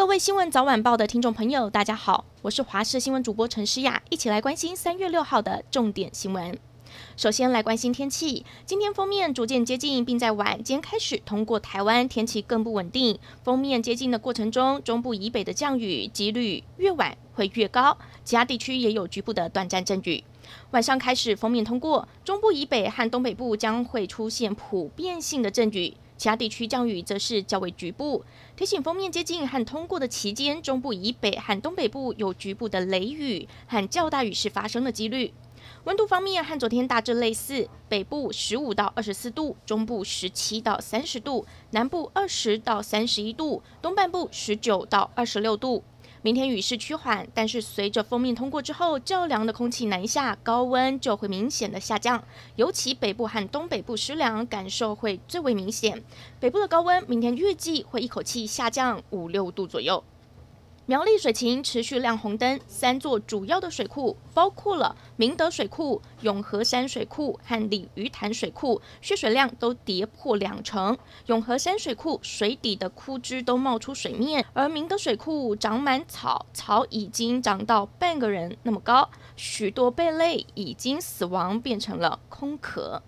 各位新闻早晚报的听众朋友，大家好，我是华视新闻主播陈诗雅，一起来关心三月六号的重点新闻。首先来关心天气，今天封面逐渐接近，并在晚间开始通过台湾，天气更不稳定。封面接近的过程中，中部以北的降雨几率越晚会越高，其他地区也有局部的短暂阵雨。晚上开始封面通过，中部以北和东北部将会出现普遍性的阵雨。其他地区降雨则是较为局部。提醒封面接近和通过的期间，中部以北和东北部有局部的雷雨和较大雨势发生的几率。温度方面和昨天大致类似，北部十五到二十四度，中部十七到三十度，南部二十到三十一度，东半部十九到二十六度。明天雨势趋缓，但是随着锋面通过之后，较凉的空气南下，高温就会明显的下降。尤其北部和东北部湿凉感受会最为明显。北部的高温明天预计会一口气下降五六度左右。苗栗水情持续亮红灯，三座主要的水库，包括了明德水库、永和山水库和鲤鱼潭水库，蓄水量都跌破两成。永和山水库水底的枯枝都冒出水面，而明德水库长满草，草已经长到半个人那么高，许多贝类已经死亡，变成了空壳。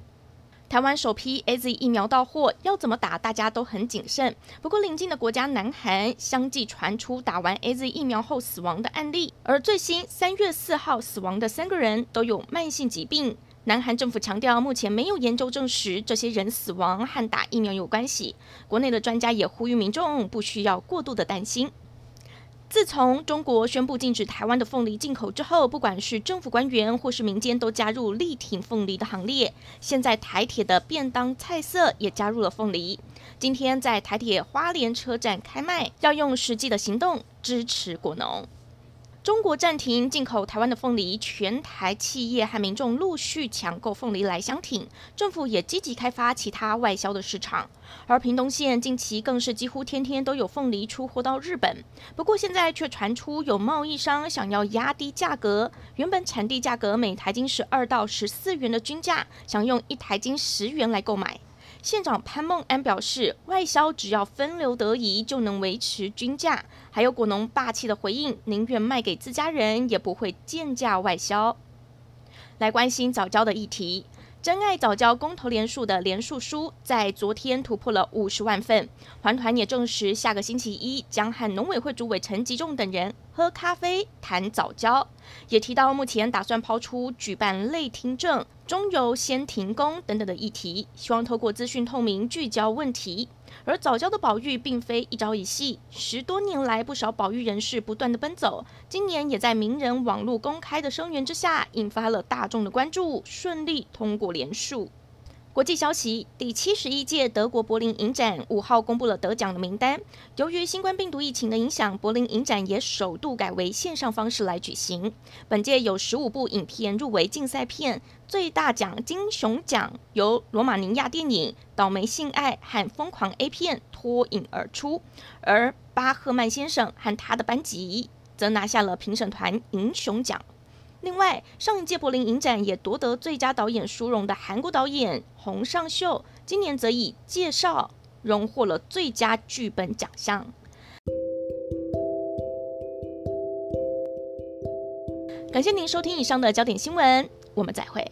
台湾首批 AZ 疫苗到货，要怎么打，大家都很谨慎。不过，邻近的国家南韩相继传出打完 AZ 疫苗后死亡的案例，而最新三月四号死亡的三个人都有慢性疾病。南韩政府强调，目前没有研究证实这些人死亡和打疫苗有关系。国内的专家也呼吁民众不需要过度的担心。自从中国宣布禁止台湾的凤梨进口之后，不管是政府官员或是民间，都加入力挺凤梨的行列。现在台铁的便当菜色也加入了凤梨。今天在台铁花莲车站开卖，要用实际的行动支持果农。中国暂停进口台湾的凤梨，全台企业和民众陆续抢购凤梨来相挺，政府也积极开发其他外销的市场。而屏东县近期更是几乎天天都有凤梨出货到日本，不过现在却传出有贸易商想要压低价格，原本产地价格每台斤十二到十四元的均价，想用一台斤十元来购买。县长潘孟安表示，外销只要分流得宜，就能维持均价。还有果农霸气的回应，宁愿卖给自家人，也不会贱价外销。来关心早教的议题。珍爱早教公投联署的联署书在昨天突破了五十万份，环团也证实下个星期一将和农委会主委陈吉仲等人喝咖啡谈早教，也提到目前打算抛出举办类听证、中游先停工等等的议题，希望透过资讯透明聚焦问题。而早教的保育并非一朝一夕，十多年来不少保育人士不断的奔走，今年也在名人网络公开的声援之下，引发了大众的关注，顺利通过联署。国际消息：第七十一届德国柏林影展五号公布了得奖的名单。由于新冠病毒疫情的影响，柏林影展也首度改为线上方式来举行。本届有十五部影片入围竞赛片，最大奖金熊奖由罗马尼亚电影《倒霉性爱》和《疯狂 A 片》脱颖而出，而巴赫曼先生和他的班级则拿下了评审团银熊奖。另外，上一届柏林影展也夺得最佳导演殊荣的韩国导演洪尚秀，今年则以《介绍》荣获了最佳剧本奖项。感谢您收听以上的焦点新闻，我们再会。